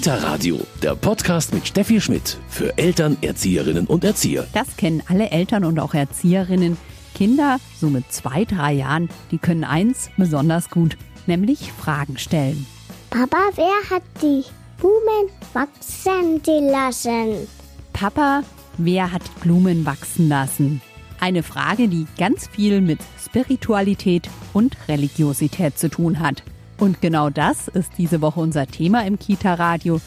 Kita Radio, der Podcast mit Steffi Schmidt für Eltern, Erzieherinnen und Erzieher. Das kennen alle Eltern und auch Erzieherinnen. Kinder, so mit zwei, drei Jahren, die können eins besonders gut, nämlich Fragen stellen. Papa, wer hat die Blumen wachsen lassen? Papa, wer hat Blumen wachsen lassen? Eine Frage, die ganz viel mit Spiritualität und Religiosität zu tun hat. Und genau das ist diese Woche unser Thema im Kita-Radio.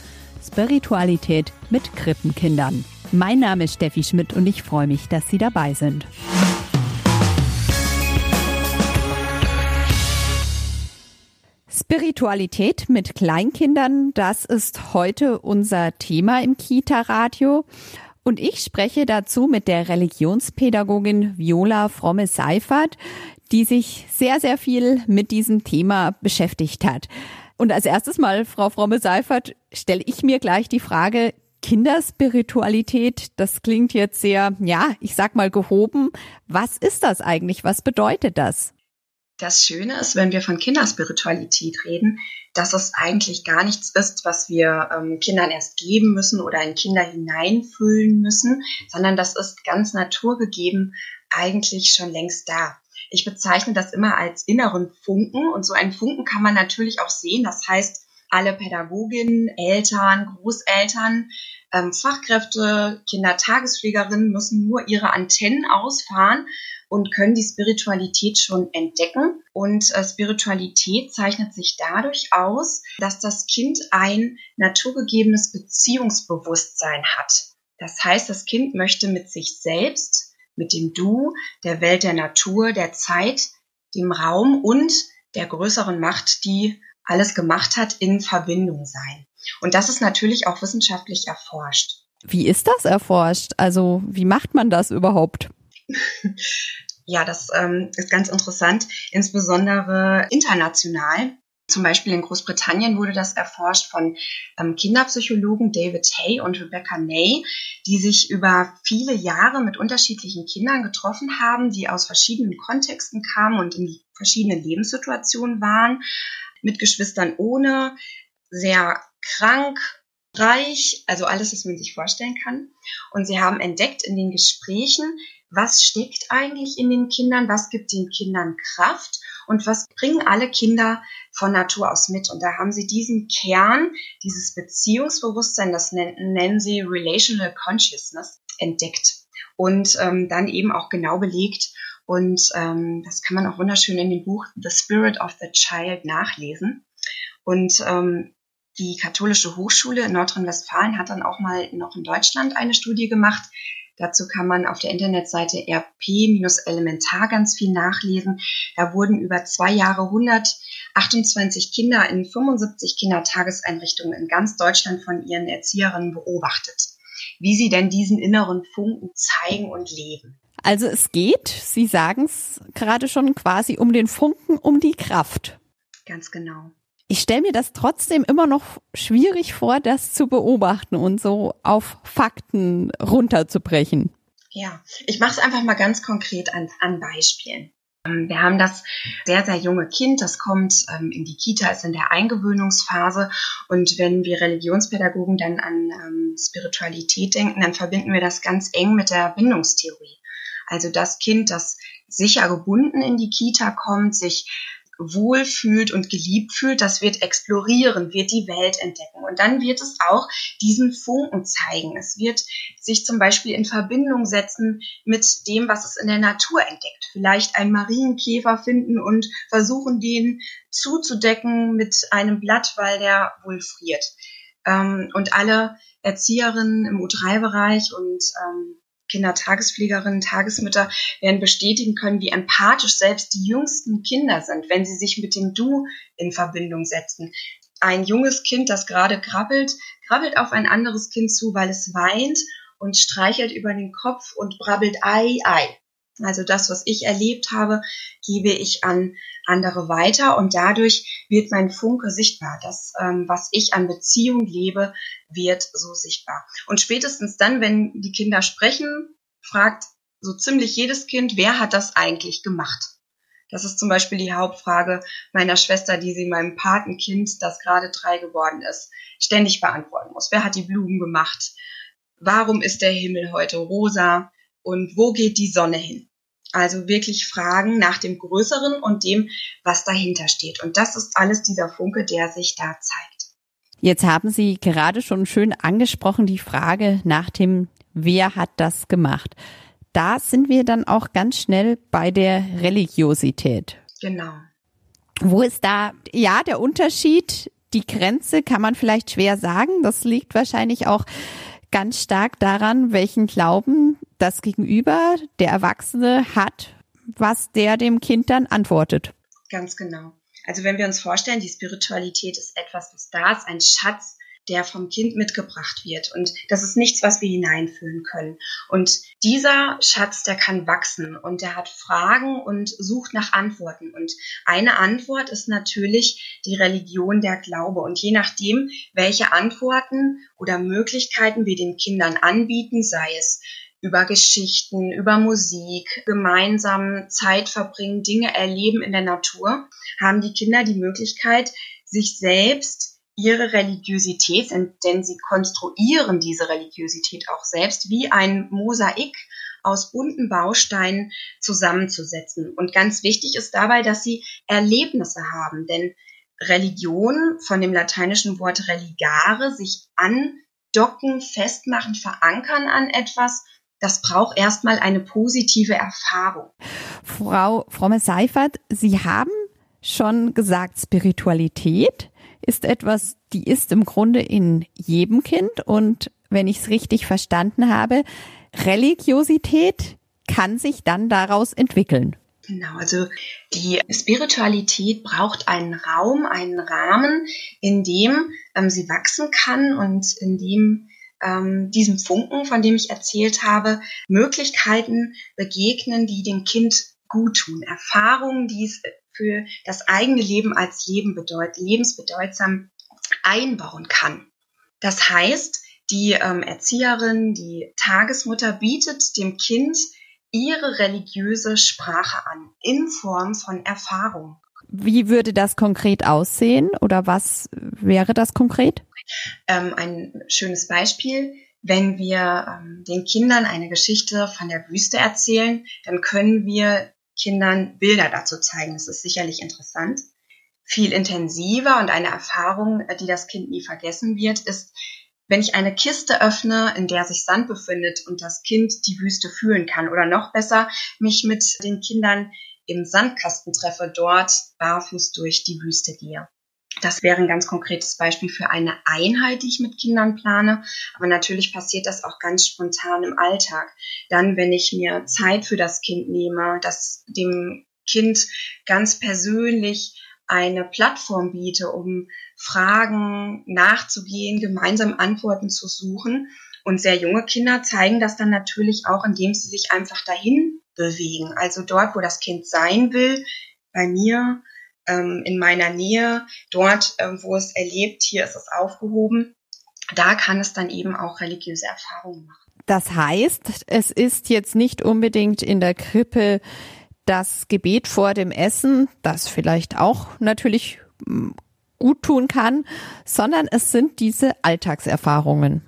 Spiritualität mit Krippenkindern. Mein Name ist Steffi Schmidt und ich freue mich, dass Sie dabei sind. Spiritualität mit Kleinkindern, das ist heute unser Thema im Kita-Radio. Und ich spreche dazu mit der Religionspädagogin Viola Fromme-Seifert, die sich sehr, sehr viel mit diesem Thema beschäftigt hat. Und als erstes mal, Frau Fromme-Seifert, stelle ich mir gleich die Frage, Kinderspiritualität, das klingt jetzt sehr, ja, ich sag mal gehoben. Was ist das eigentlich? Was bedeutet das? Das Schöne ist, wenn wir von Kinderspiritualität reden, dass es eigentlich gar nichts ist, was wir ähm, Kindern erst geben müssen oder in Kinder hineinfüllen müssen, sondern das ist ganz naturgegeben eigentlich schon längst da. Ich bezeichne das immer als inneren Funken und so einen Funken kann man natürlich auch sehen. Das heißt, alle Pädagoginnen, Eltern, Großeltern, ähm, Fachkräfte, Kindertagespflegerinnen müssen nur ihre Antennen ausfahren und können die Spiritualität schon entdecken. Und äh, Spiritualität zeichnet sich dadurch aus, dass das Kind ein naturgegebenes Beziehungsbewusstsein hat. Das heißt, das Kind möchte mit sich selbst, mit dem Du, der Welt der Natur, der Zeit, dem Raum und der größeren Macht, die alles gemacht hat, in Verbindung sein. Und das ist natürlich auch wissenschaftlich erforscht. Wie ist das erforscht? Also wie macht man das überhaupt? ja, das ähm, ist ganz interessant, insbesondere international. Zum Beispiel in Großbritannien wurde das erforscht von ähm, Kinderpsychologen David Hay und Rebecca Ney, die sich über viele Jahre mit unterschiedlichen Kindern getroffen haben, die aus verschiedenen Kontexten kamen und in verschiedenen Lebenssituationen waren, mit Geschwistern ohne, sehr krank, reich, also alles, was man sich vorstellen kann. Und sie haben entdeckt in den Gesprächen, was steckt eigentlich in den Kindern, was gibt den Kindern Kraft und was bringen alle Kinder von Natur aus mit. Und da haben sie diesen Kern, dieses Beziehungsbewusstsein, das nennen, nennen sie Relational Consciousness, entdeckt und ähm, dann eben auch genau belegt. Und ähm, das kann man auch wunderschön in dem Buch The Spirit of the Child nachlesen. Und ähm, die katholische Hochschule in Nordrhein-Westfalen hat dann auch mal noch in Deutschland eine Studie gemacht, Dazu kann man auf der Internetseite rp-elementar ganz viel nachlesen. Da wurden über zwei Jahre 128 Kinder in 75 Kindertageseinrichtungen in ganz Deutschland von ihren Erzieherinnen beobachtet, wie sie denn diesen inneren Funken zeigen und leben. Also es geht, Sie sagen es gerade schon quasi um den Funken, um die Kraft. Ganz genau ich stelle mir das trotzdem immer noch schwierig vor, das zu beobachten und so auf Fakten runterzubrechen. Ja, ich mache es einfach mal ganz konkret an, an Beispielen. Ähm, wir haben das sehr, sehr junge Kind, das kommt ähm, in die Kita, ist in der Eingewöhnungsphase. Und wenn wir Religionspädagogen dann an ähm, Spiritualität denken, dann verbinden wir das ganz eng mit der Bindungstheorie. Also das Kind, das sicher gebunden in die Kita kommt, sich wohlfühlt und geliebt fühlt, das wird explorieren, wird die Welt entdecken. Und dann wird es auch diesen Funken zeigen. Es wird sich zum Beispiel in Verbindung setzen mit dem, was es in der Natur entdeckt. Vielleicht einen Marienkäfer finden und versuchen, den zuzudecken mit einem Blatt, weil der wohl friert. Ähm, und alle Erzieherinnen im U3-Bereich und ähm, Kindertagespflegerinnen, Tagesmütter werden bestätigen können, wie empathisch selbst die jüngsten Kinder sind, wenn sie sich mit dem Du in Verbindung setzen. Ein junges Kind, das gerade krabbelt, krabbelt auf ein anderes Kind zu, weil es weint und streichelt über den Kopf und brabbelt Ei, Ei. Also das, was ich erlebt habe, gebe ich an andere weiter und dadurch wird mein Funke sichtbar. Das, ähm, was ich an Beziehung lebe, wird so sichtbar. Und spätestens dann, wenn die Kinder sprechen, fragt so ziemlich jedes Kind, wer hat das eigentlich gemacht? Das ist zum Beispiel die Hauptfrage meiner Schwester, die sie meinem Patenkind, das gerade drei geworden ist, ständig beantworten muss. Wer hat die Blumen gemacht? Warum ist der Himmel heute rosa? Und wo geht die Sonne hin? Also wirklich Fragen nach dem Größeren und dem, was dahinter steht. Und das ist alles dieser Funke, der sich da zeigt. Jetzt haben Sie gerade schon schön angesprochen, die Frage nach dem, wer hat das gemacht? Da sind wir dann auch ganz schnell bei der Religiosität. Genau. Wo ist da, ja, der Unterschied? Die Grenze kann man vielleicht schwer sagen. Das liegt wahrscheinlich auch ganz stark daran, welchen Glauben das Gegenüber, der Erwachsene hat, was der dem Kind dann antwortet. Ganz genau. Also wenn wir uns vorstellen, die Spiritualität ist etwas, was da ist, ein Schatz, der vom Kind mitgebracht wird. Und das ist nichts, was wir hineinfüllen können. Und dieser Schatz, der kann wachsen und der hat Fragen und sucht nach Antworten. Und eine Antwort ist natürlich die Religion der Glaube. Und je nachdem, welche Antworten oder Möglichkeiten wir den Kindern anbieten, sei es über Geschichten, über Musik, gemeinsam Zeit verbringen, Dinge erleben in der Natur, haben die Kinder die Möglichkeit, sich selbst ihre Religiosität, denn sie konstruieren diese Religiosität auch selbst wie ein Mosaik aus bunten Bausteinen zusammenzusetzen. Und ganz wichtig ist dabei, dass sie Erlebnisse haben, denn Religion von dem lateinischen Wort religare, sich andocken, festmachen, verankern an etwas, das braucht erstmal eine positive Erfahrung. Frau Fromme-Seifert, Sie haben schon gesagt, Spiritualität ist etwas, die ist im Grunde in jedem Kind und wenn ich es richtig verstanden habe, Religiosität kann sich dann daraus entwickeln. Genau, also die Spiritualität braucht einen Raum, einen Rahmen, in dem ähm, sie wachsen kann und in dem ähm, diesem Funken, von dem ich erzählt habe, Möglichkeiten begegnen, die dem Kind gut tun, Erfahrungen, die es für das eigene Leben als Leben bedeut lebensbedeutsam einbauen kann. Das heißt, die ähm, Erzieherin, die Tagesmutter bietet dem Kind ihre religiöse Sprache an in Form von Erfahrung. Wie würde das konkret aussehen oder was wäre das konkret? Ähm, ein schönes Beispiel. Wenn wir ähm, den Kindern eine Geschichte von der Wüste erzählen, dann können wir Kindern Bilder dazu zeigen. Das ist sicherlich interessant. Viel intensiver und eine Erfahrung, äh, die das Kind nie vergessen wird, ist, wenn ich eine Kiste öffne, in der sich Sand befindet und das Kind die Wüste fühlen kann oder noch besser, mich mit den Kindern im Sandkasten treffe, dort barfuß durch die Wüste gehe. Das wäre ein ganz konkretes Beispiel für eine Einheit, die ich mit Kindern plane. Aber natürlich passiert das auch ganz spontan im Alltag. Dann, wenn ich mir Zeit für das Kind nehme, das dem Kind ganz persönlich eine Plattform biete, um Fragen nachzugehen, gemeinsam Antworten zu suchen. Und sehr junge Kinder zeigen das dann natürlich auch, indem sie sich einfach dahin bewegen. Also dort, wo das Kind sein will, bei mir, ähm, in meiner Nähe, dort, ähm, wo es erlebt, hier ist es aufgehoben. Da kann es dann eben auch religiöse Erfahrungen machen. Das heißt, es ist jetzt nicht unbedingt in der Krippe das Gebet vor dem Essen, das vielleicht auch natürlich hm, gut tun kann, sondern es sind diese Alltagserfahrungen.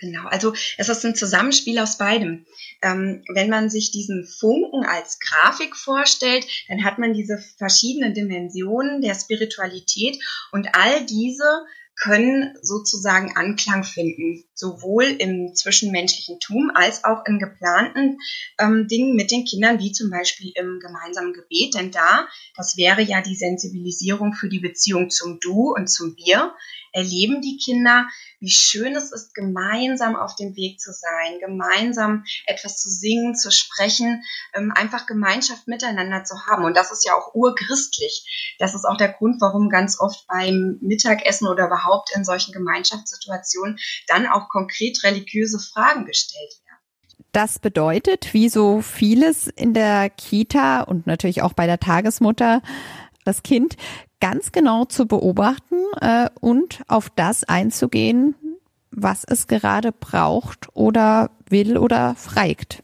Genau, also es ist ein Zusammenspiel aus beidem. Ähm, wenn man sich diesen Funken als Grafik vorstellt, dann hat man diese verschiedenen Dimensionen der Spiritualität und all diese können sozusagen Anklang finden, sowohl im zwischenmenschlichen Tum als auch in geplanten ähm, Dingen mit den Kindern, wie zum Beispiel im gemeinsamen Gebet. Denn da, das wäre ja die Sensibilisierung für die Beziehung zum Du und zum Wir, erleben die Kinder, wie schön es ist, gemeinsam auf dem Weg zu sein, gemeinsam etwas zu singen, zu sprechen, ähm, einfach Gemeinschaft miteinander zu haben. Und das ist ja auch urchristlich. Das ist auch der Grund, warum ganz oft beim Mittagessen oder überhaupt in solchen Gemeinschaftssituationen dann auch konkret religiöse Fragen gestellt werden. Das bedeutet, wie so vieles in der Kita und natürlich auch bei der Tagesmutter, das Kind ganz genau zu beobachten äh, und auf das einzugehen, was es gerade braucht oder will oder freigt.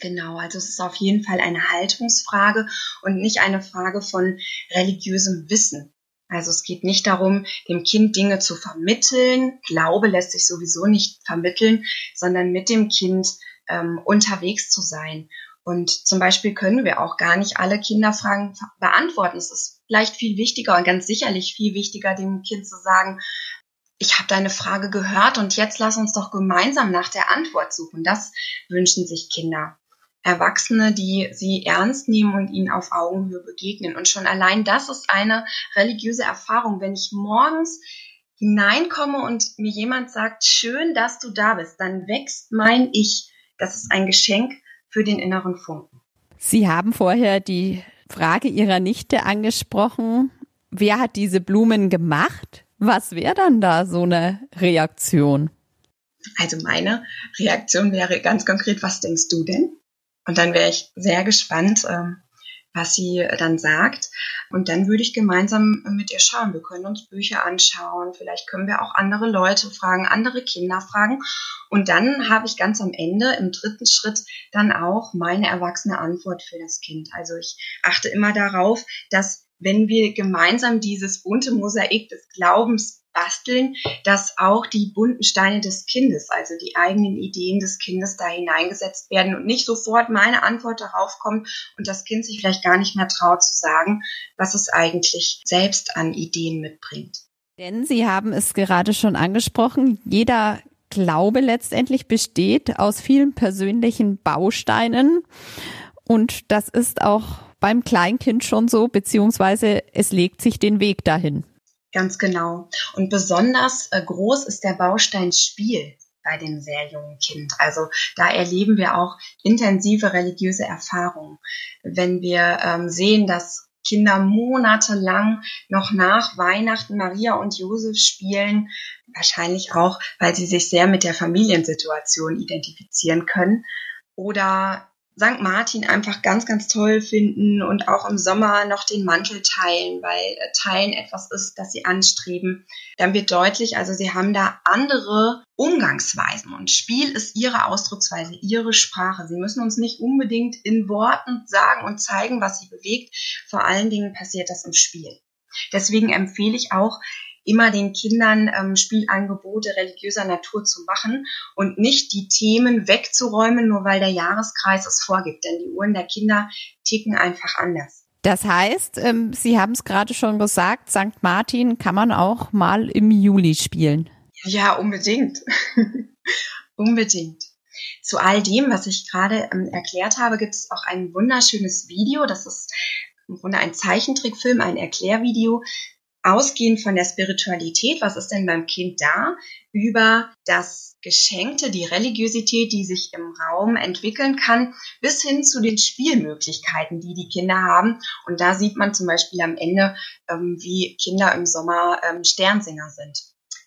Genau, also es ist auf jeden Fall eine Haltungsfrage und nicht eine Frage von religiösem Wissen. Also es geht nicht darum, dem Kind Dinge zu vermitteln. Glaube lässt sich sowieso nicht vermitteln, sondern mit dem Kind ähm, unterwegs zu sein. Und zum Beispiel können wir auch gar nicht alle Kinderfragen beantworten. Es ist vielleicht viel wichtiger und ganz sicherlich viel wichtiger, dem Kind zu sagen, ich habe deine Frage gehört und jetzt lass uns doch gemeinsam nach der Antwort suchen. Das wünschen sich Kinder. Erwachsene, die sie ernst nehmen und ihnen auf Augenhöhe begegnen. Und schon allein das ist eine religiöse Erfahrung. Wenn ich morgens hineinkomme und mir jemand sagt, schön, dass du da bist, dann wächst mein Ich. Das ist ein Geschenk für den inneren Funken. Sie haben vorher die Frage Ihrer Nichte angesprochen. Wer hat diese Blumen gemacht? Was wäre dann da so eine Reaktion? Also meine Reaktion wäre ganz konkret, was denkst du denn? Und dann wäre ich sehr gespannt, ähm, was sie dann sagt. Und dann würde ich gemeinsam mit ihr schauen. Wir können uns Bücher anschauen. Vielleicht können wir auch andere Leute fragen, andere Kinder fragen. Und dann habe ich ganz am Ende im dritten Schritt dann auch meine erwachsene Antwort für das Kind. Also ich achte immer darauf, dass wenn wir gemeinsam dieses bunte Mosaik des Glaubens basteln, dass auch die bunten Steine des Kindes, also die eigenen Ideen des Kindes da hineingesetzt werden und nicht sofort meine Antwort darauf kommt und das Kind sich vielleicht gar nicht mehr traut zu sagen, was es eigentlich selbst an Ideen mitbringt. Denn Sie haben es gerade schon angesprochen, jeder Glaube letztendlich besteht aus vielen persönlichen Bausteinen und das ist auch beim Kleinkind schon so, beziehungsweise es legt sich den Weg dahin. Ganz genau. Und besonders äh, groß ist der Baustein Spiel bei dem sehr jungen Kind. Also da erleben wir auch intensive religiöse Erfahrungen. Wenn wir ähm, sehen, dass Kinder monatelang noch nach Weihnachten Maria und Josef spielen, wahrscheinlich auch, weil sie sich sehr mit der Familiensituation identifizieren können. Oder St. Martin einfach ganz, ganz toll finden und auch im Sommer noch den Mantel teilen, weil äh, Teilen etwas ist, das sie anstreben. Dann wird deutlich, also sie haben da andere Umgangsweisen und Spiel ist ihre Ausdrucksweise, ihre Sprache. Sie müssen uns nicht unbedingt in Worten sagen und zeigen, was sie bewegt. Vor allen Dingen passiert das im Spiel. Deswegen empfehle ich auch, immer den Kindern ähm, Spielangebote religiöser Natur zu machen und nicht die Themen wegzuräumen, nur weil der Jahreskreis es vorgibt. Denn die Uhren der Kinder ticken einfach anders. Das heißt, ähm, Sie haben es gerade schon gesagt, St. Martin kann man auch mal im Juli spielen. Ja, unbedingt. unbedingt. Zu all dem, was ich gerade ähm, erklärt habe, gibt es auch ein wunderschönes Video. Das ist im Grunde ein Zeichentrickfilm, ein Erklärvideo, ausgehend von der Spiritualität, was ist denn beim Kind da, über das Geschenkte, die Religiosität, die sich im Raum entwickeln kann, bis hin zu den Spielmöglichkeiten, die die Kinder haben. Und da sieht man zum Beispiel am Ende, ähm, wie Kinder im Sommer ähm, Sternsinger sind.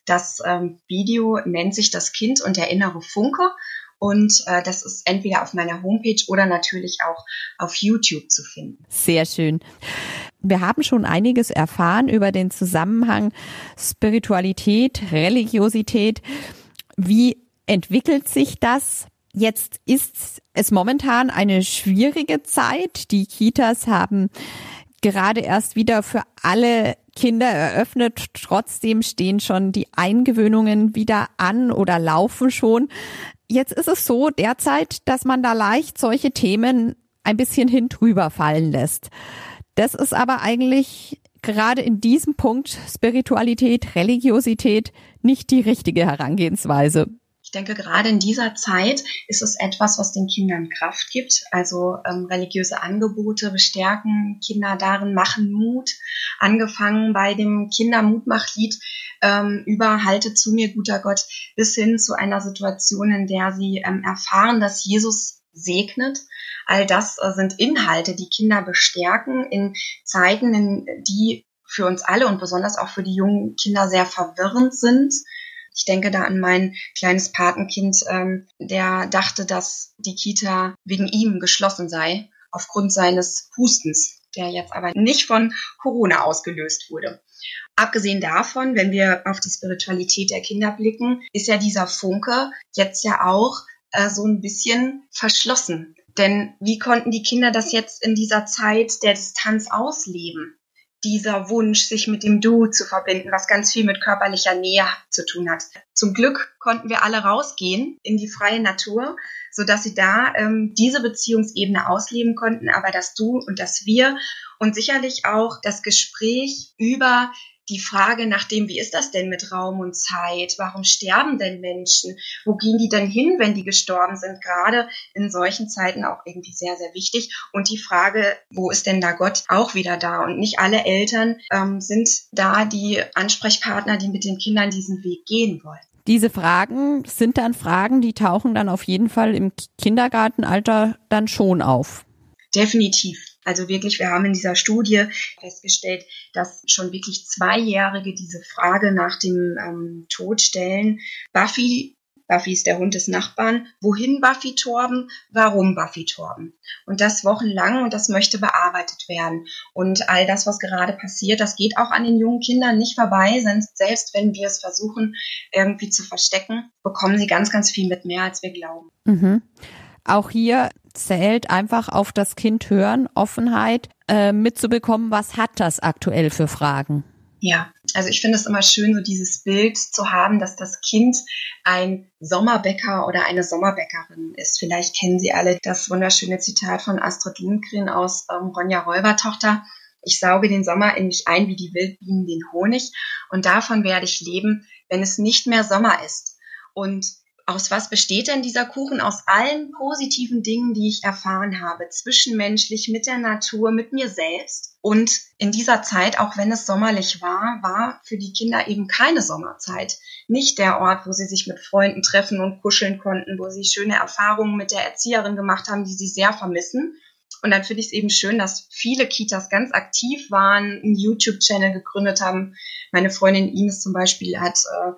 Das ähm, Video nennt sich Das Kind und der innere Funke. Und äh, das ist entweder auf meiner Homepage oder natürlich auch auf YouTube zu finden. Sehr schön. Wir haben schon einiges erfahren über den Zusammenhang Spiritualität, Religiosität. Wie entwickelt sich das? Jetzt ist es momentan eine schwierige Zeit. Die Kitas haben gerade erst wieder für alle Kinder eröffnet. Trotzdem stehen schon die Eingewöhnungen wieder an oder laufen schon. Jetzt ist es so derzeit, dass man da leicht solche Themen ein bisschen hintrüber fallen lässt. Das ist aber eigentlich gerade in diesem Punkt Spiritualität, Religiosität nicht die richtige Herangehensweise. Ich denke, gerade in dieser Zeit ist es etwas, was den Kindern Kraft gibt. Also ähm, religiöse Angebote bestärken Kinder darin, machen Mut. Angefangen bei dem Kindermutmachlied ähm, über Halte zu mir, guter Gott, bis hin zu einer Situation, in der sie ähm, erfahren, dass Jesus segnet. All das äh, sind Inhalte, die Kinder bestärken in Zeiten, in die für uns alle und besonders auch für die jungen Kinder sehr verwirrend sind. Ich denke da an mein kleines Patenkind, ähm, der dachte, dass die Kita wegen ihm geschlossen sei, aufgrund seines Hustens, der jetzt aber nicht von Corona ausgelöst wurde. Abgesehen davon, wenn wir auf die Spiritualität der Kinder blicken, ist ja dieser Funke jetzt ja auch äh, so ein bisschen verschlossen. Denn wie konnten die Kinder das jetzt in dieser Zeit der Distanz ausleben? Dieser Wunsch, sich mit dem Du zu verbinden, was ganz viel mit körperlicher Nähe zu tun hat. Zum Glück konnten wir alle rausgehen in die freie Natur, so dass sie da ähm, diese Beziehungsebene ausleben konnten, aber das Du und das Wir und sicherlich auch das Gespräch über die Frage nach dem, wie ist das denn mit Raum und Zeit? Warum sterben denn Menschen? Wo gehen die denn hin, wenn die gestorben sind? Gerade in solchen Zeiten auch irgendwie sehr, sehr wichtig. Und die Frage, wo ist denn da Gott auch wieder da? Und nicht alle Eltern ähm, sind da die Ansprechpartner, die mit den Kindern diesen Weg gehen wollen. Diese Fragen sind dann Fragen, die tauchen dann auf jeden Fall im Kindergartenalter dann schon auf. Definitiv. Also wirklich, wir haben in dieser Studie festgestellt, dass schon wirklich Zweijährige diese Frage nach dem ähm, Tod stellen. Buffy, Buffy ist der Hund des Nachbarn. Wohin Buffy Torben? Warum Buffy Torben? Und das wochenlang und das möchte bearbeitet werden. Und all das, was gerade passiert, das geht auch an den jungen Kindern nicht vorbei. Selbst wenn wir es versuchen, irgendwie zu verstecken, bekommen sie ganz, ganz viel mit mehr, als wir glauben. Mhm. Auch hier zählt einfach auf das Kind hören, Offenheit äh, mitzubekommen, was hat das aktuell für Fragen. Ja, also ich finde es immer schön, so dieses Bild zu haben, dass das Kind ein Sommerbäcker oder eine Sommerbäckerin ist. Vielleicht kennen Sie alle das wunderschöne Zitat von Astrid Lindgren aus ähm, Ronja Räubertochter. Ich sauge den Sommer in mich ein wie die Wildbienen den Honig und davon werde ich leben, wenn es nicht mehr Sommer ist. Und aus was besteht denn dieser Kuchen? Aus allen positiven Dingen, die ich erfahren habe, zwischenmenschlich, mit der Natur, mit mir selbst. Und in dieser Zeit, auch wenn es sommerlich war, war für die Kinder eben keine Sommerzeit. Nicht der Ort, wo sie sich mit Freunden treffen und kuscheln konnten, wo sie schöne Erfahrungen mit der Erzieherin gemacht haben, die sie sehr vermissen. Und dann finde ich es eben schön, dass viele Kitas ganz aktiv waren, einen YouTube-Channel gegründet haben. Meine Freundin Ines zum Beispiel hat äh,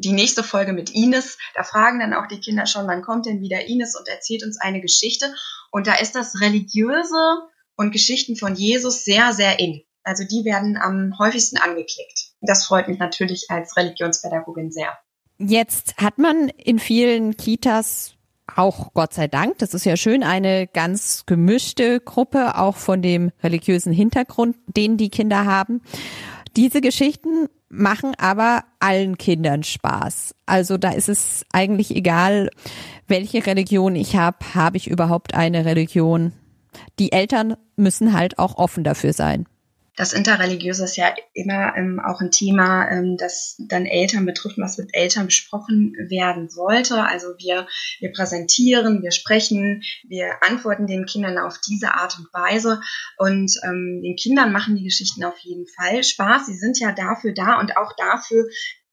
die nächste Folge mit Ines. Da fragen dann auch die Kinder schon, wann kommt denn wieder Ines und erzählt uns eine Geschichte. Und da ist das Religiöse und Geschichten von Jesus sehr, sehr eng. Also die werden am häufigsten angeklickt. Das freut mich natürlich als Religionspädagogin sehr. Jetzt hat man in vielen Kitas auch Gott sei Dank, das ist ja schön, eine ganz gemischte Gruppe, auch von dem religiösen Hintergrund, den die Kinder haben. Diese Geschichten machen aber allen Kindern Spaß. Also da ist es eigentlich egal, welche Religion ich habe, habe ich überhaupt eine Religion. Die Eltern müssen halt auch offen dafür sein das Interreligiöse ist ja immer ähm, auch ein Thema, ähm, das dann Eltern betrifft, was mit Eltern besprochen werden sollte. Also wir, wir präsentieren, wir sprechen, wir antworten den Kindern auf diese Art und Weise und ähm, den Kindern machen die Geschichten auf jeden Fall Spaß. Sie sind ja dafür da und auch dafür,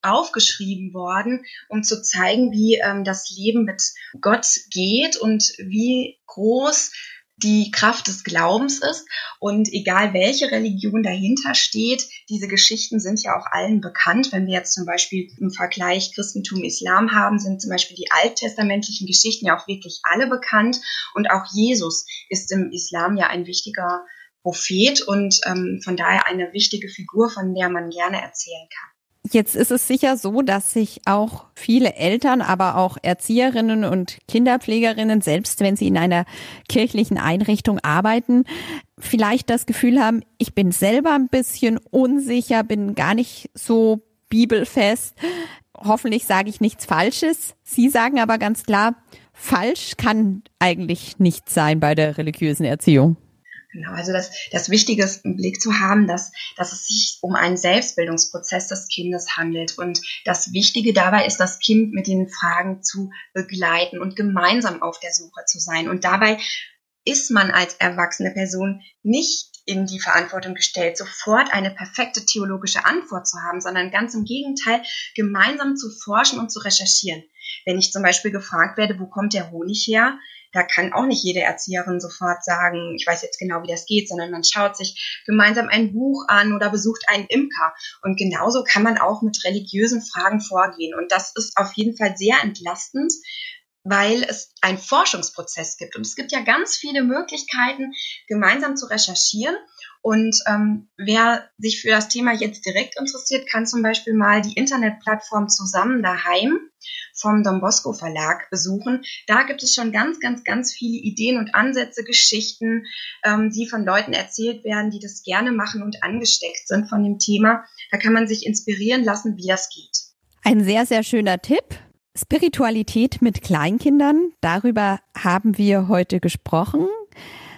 aufgeschrieben worden, um zu zeigen, wie ähm, das Leben mit Gott geht und wie groß die Kraft des Glaubens ist. Und egal welche Religion dahinter steht, diese Geschichten sind ja auch allen bekannt. Wenn wir jetzt zum Beispiel im Vergleich Christentum, Islam haben, sind zum Beispiel die alttestamentlichen Geschichten ja auch wirklich alle bekannt. Und auch Jesus ist im Islam ja ein wichtiger Prophet und ähm, von daher eine wichtige Figur, von der man gerne erzählen kann. Jetzt ist es sicher so, dass sich auch viele Eltern, aber auch Erzieherinnen und Kinderpflegerinnen, selbst wenn sie in einer kirchlichen Einrichtung arbeiten, vielleicht das Gefühl haben, ich bin selber ein bisschen unsicher, bin gar nicht so bibelfest. Hoffentlich sage ich nichts Falsches. Sie sagen aber ganz klar, falsch kann eigentlich nichts sein bei der religiösen Erziehung. Genau, also das, das Wichtige ist im Blick zu haben, dass, dass es sich um einen Selbstbildungsprozess des Kindes handelt. Und das Wichtige dabei ist, das Kind mit den Fragen zu begleiten und gemeinsam auf der Suche zu sein. Und dabei ist man als erwachsene Person nicht in die Verantwortung gestellt, sofort eine perfekte theologische Antwort zu haben, sondern ganz im Gegenteil, gemeinsam zu forschen und zu recherchieren. Wenn ich zum Beispiel gefragt werde, wo kommt der Honig her, da kann auch nicht jede Erzieherin sofort sagen, ich weiß jetzt genau, wie das geht, sondern man schaut sich gemeinsam ein Buch an oder besucht einen Imker. Und genauso kann man auch mit religiösen Fragen vorgehen. Und das ist auf jeden Fall sehr entlastend, weil es einen Forschungsprozess gibt. Und es gibt ja ganz viele Möglichkeiten, gemeinsam zu recherchieren Und ähm, wer sich für das Thema jetzt direkt interessiert, kann zum Beispiel mal die Internetplattform Zusammen daheim vom Don Bosco Verlag besuchen. Da gibt es schon ganz, ganz, ganz viele Ideen und Ansätze, Geschichten, ähm, die von Leuten erzählt werden, die das gerne machen und angesteckt sind von dem Thema. Da kann man sich inspirieren lassen, wie das geht. Ein sehr, sehr schöner Tipp. Spiritualität mit Kleinkindern. Darüber haben wir heute gesprochen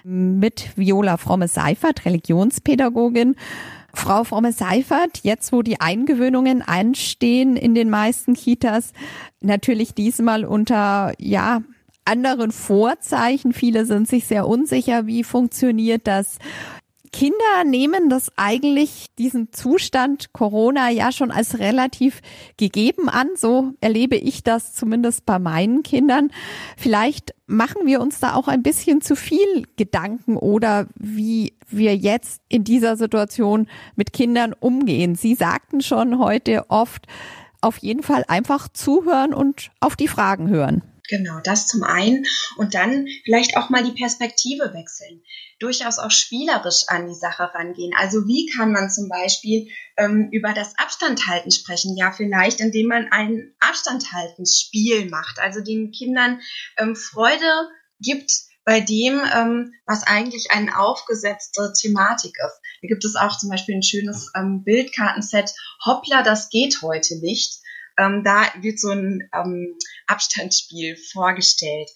mit Viola Fromme-Seifert, Religionspädagogin. Frau Fromme-Seifert, jetzt wo die Eingewöhnungen anstehen in den meisten Kitas, natürlich diesmal unter, ja, anderen Vorzeichen. Viele sind sich sehr unsicher, wie funktioniert das. Kinder nehmen das eigentlich, diesen Zustand Corona ja schon als relativ gegeben an. So erlebe ich das zumindest bei meinen Kindern. Vielleicht machen wir uns da auch ein bisschen zu viel Gedanken oder wie wir jetzt in dieser Situation mit Kindern umgehen. Sie sagten schon heute oft, auf jeden Fall einfach zuhören und auf die Fragen hören. Genau, das zum einen. Und dann vielleicht auch mal die Perspektive wechseln. Durchaus auch spielerisch an die Sache rangehen. Also wie kann man zum Beispiel ähm, über das Abstandhalten sprechen? Ja, vielleicht indem man ein Abstandhaltensspiel macht. Also den Kindern ähm, Freude gibt bei dem, ähm, was eigentlich eine aufgesetzte Thematik ist. Da gibt es auch zum Beispiel ein schönes ähm, Bildkartenset. Hoppla, das geht heute nicht. Ähm, da wird so ein ähm, Abstandsspiel vorgestellt.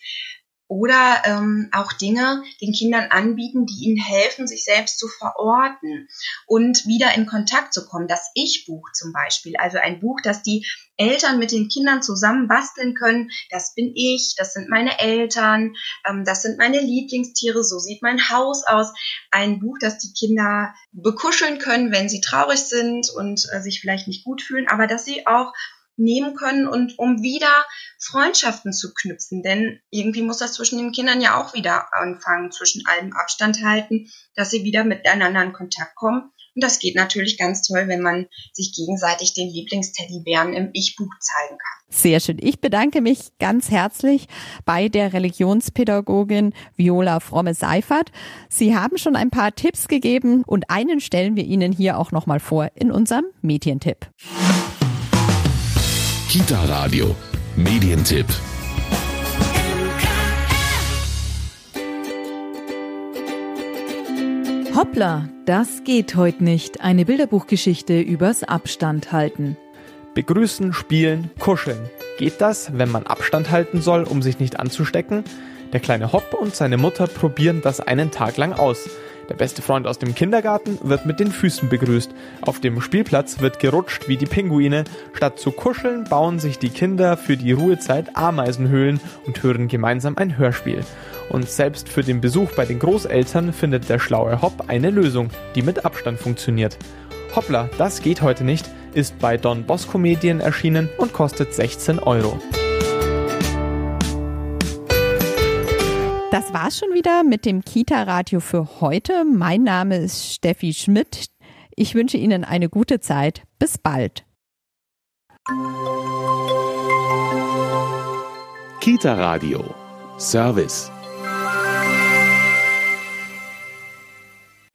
Oder ähm, auch Dinge den Kindern anbieten, die ihnen helfen, sich selbst zu verorten und wieder in Kontakt zu kommen. Das Ich-Buch zum Beispiel, also ein Buch, das die Eltern mit den Kindern zusammen basteln können. Das bin ich, das sind meine Eltern, ähm, das sind meine Lieblingstiere, so sieht mein Haus aus. Ein Buch, das die Kinder bekuscheln können, wenn sie traurig sind und äh, sich vielleicht nicht gut fühlen, aber dass sie auch nehmen können und um wieder Freundschaften zu knüpfen. Denn irgendwie muss das zwischen den Kindern ja auch wieder anfangen, zwischen allem Abstand halten, dass sie wieder miteinander in Kontakt kommen. Und das geht natürlich ganz toll, wenn man sich gegenseitig den Lieblingsteddybären im Ich-Buch zeigen kann. Sehr schön. Ich bedanke mich ganz herzlich bei der Religionspädagogin Viola Fromme-Seifert. Sie haben schon ein paar Tipps gegeben und einen stellen wir Ihnen hier auch nochmal vor in unserem Medientipp. Kita Radio, Medientipp. Hoppla, das geht heute nicht. Eine Bilderbuchgeschichte übers Abstand halten. Begrüßen, spielen, kuscheln. Geht das, wenn man Abstand halten soll, um sich nicht anzustecken? Der kleine Hopp und seine Mutter probieren das einen Tag lang aus. Der beste Freund aus dem Kindergarten wird mit den Füßen begrüßt. Auf dem Spielplatz wird gerutscht wie die Pinguine. Statt zu kuscheln, bauen sich die Kinder für die Ruhezeit Ameisenhöhlen und hören gemeinsam ein Hörspiel. Und selbst für den Besuch bei den Großeltern findet der schlaue Hopp eine Lösung, die mit Abstand funktioniert. Hoppla, das geht heute nicht, ist bei Don Bosco Medien erschienen und kostet 16 Euro. Das war's schon wieder mit dem Kita-Radio für heute. Mein Name ist Steffi Schmidt. Ich wünsche Ihnen eine gute Zeit. Bis bald. Kita-Radio. Service.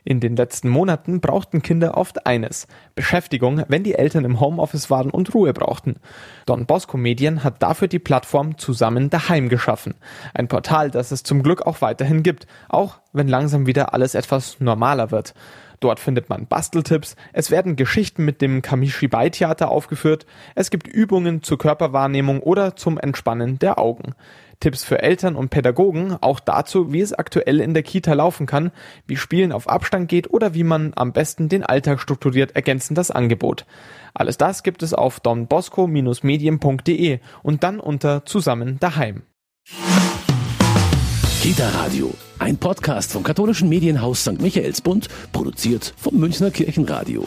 In den letzten Monaten brauchten Kinder oft eines, Beschäftigung, wenn die Eltern im Homeoffice waren und Ruhe brauchten. Don Bosco Medien hat dafür die Plattform Zusammen daheim geschaffen. Ein Portal, das es zum Glück auch weiterhin gibt, auch wenn langsam wieder alles etwas normaler wird. Dort findet man Basteltipps, es werden Geschichten mit dem Kamishibai-Theater aufgeführt, es gibt Übungen zur Körperwahrnehmung oder zum Entspannen der Augen. Tipps für Eltern und Pädagogen, auch dazu, wie es aktuell in der Kita laufen kann, wie Spielen auf Abstand geht oder wie man am besten den Alltag strukturiert, ergänzen das Angebot. Alles das gibt es auf donbosco-medien.de und dann unter Zusammen daheim. Kita Radio, ein Podcast vom katholischen Medienhaus St. Michaelsbund, produziert vom Münchner Kirchenradio.